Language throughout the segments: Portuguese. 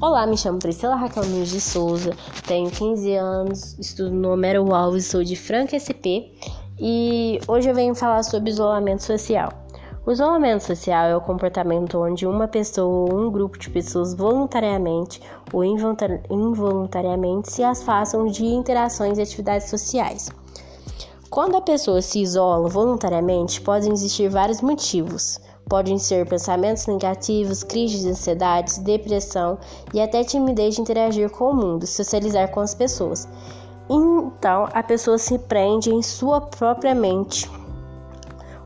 Olá, me chamo Priscila Raquel Nunes de Souza, tenho 15 anos, estudo no Homero Alves, sou de Franca SP e hoje eu venho falar sobre isolamento social. O isolamento social é o comportamento onde uma pessoa ou um grupo de pessoas voluntariamente ou involuntariamente se afastam de interações e atividades sociais. Quando a pessoa se isola voluntariamente, podem existir vários motivos. Podem ser pensamentos negativos, crises de ansiedade, depressão e até timidez de interagir com o mundo, socializar com as pessoas. Então, a pessoa se prende em sua própria mente.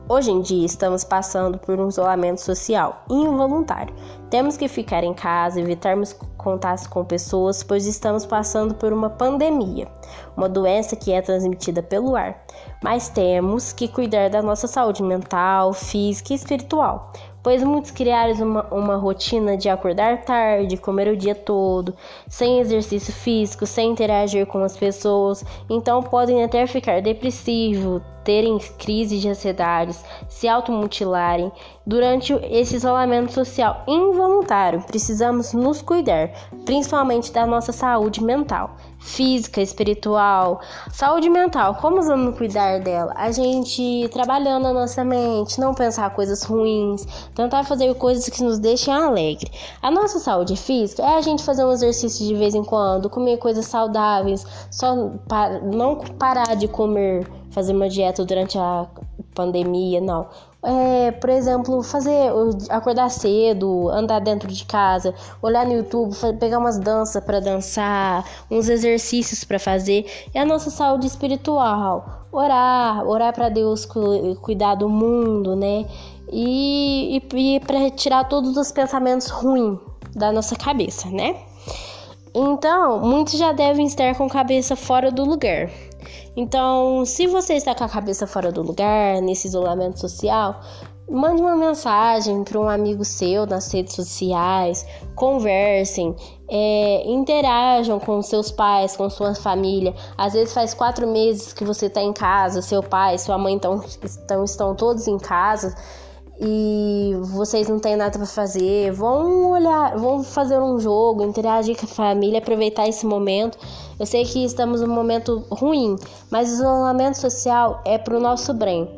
Hoje em dia, estamos passando por um isolamento social involuntário. Temos que ficar em casa, evitarmos contatos com pessoas, pois estamos passando por uma pandemia, uma doença que é transmitida pelo ar. Mas temos que cuidar da nossa saúde mental, física e espiritual, pois muitos criaram uma, uma rotina de acordar tarde, comer o dia todo, sem exercício físico, sem interagir com as pessoas, então podem até ficar depressivos, terem crise de ansiedade, se automutilarem durante esse isolamento social involuntário. Precisamos nos cuidar, principalmente da nossa saúde mental, física, espiritual. Saúde mental, como vamos cuidar dela? A gente trabalhando a nossa mente, não pensar coisas ruins, tentar fazer coisas que nos deixem alegre. A nossa saúde física é a gente fazer um exercício de vez em quando, comer coisas saudáveis, só para, não parar de comer, fazer uma dieta durante a pandemia, não é, por exemplo, fazer acordar cedo, andar dentro de casa, olhar no YouTube, pegar umas danças para dançar, uns exercícios para fazer, é a nossa saúde espiritual. Orar, orar para Deus cuidar do mundo, né? E, e, e para tirar todos os pensamentos ruins da nossa cabeça, né? Então, muitos já devem estar com a cabeça fora do lugar. Então, se você está com a cabeça fora do lugar, nesse isolamento social, mande uma mensagem para um amigo seu nas redes sociais, conversem, é, interajam com seus pais, com sua família. Às vezes faz quatro meses que você está em casa, seu pai, sua mãe estão, estão, estão todos em casa e vocês não têm nada para fazer, vão olhar, vão fazer um jogo, interagir com a família, aproveitar esse momento. Eu sei que estamos num momento ruim, mas o isolamento social é para o nosso bem,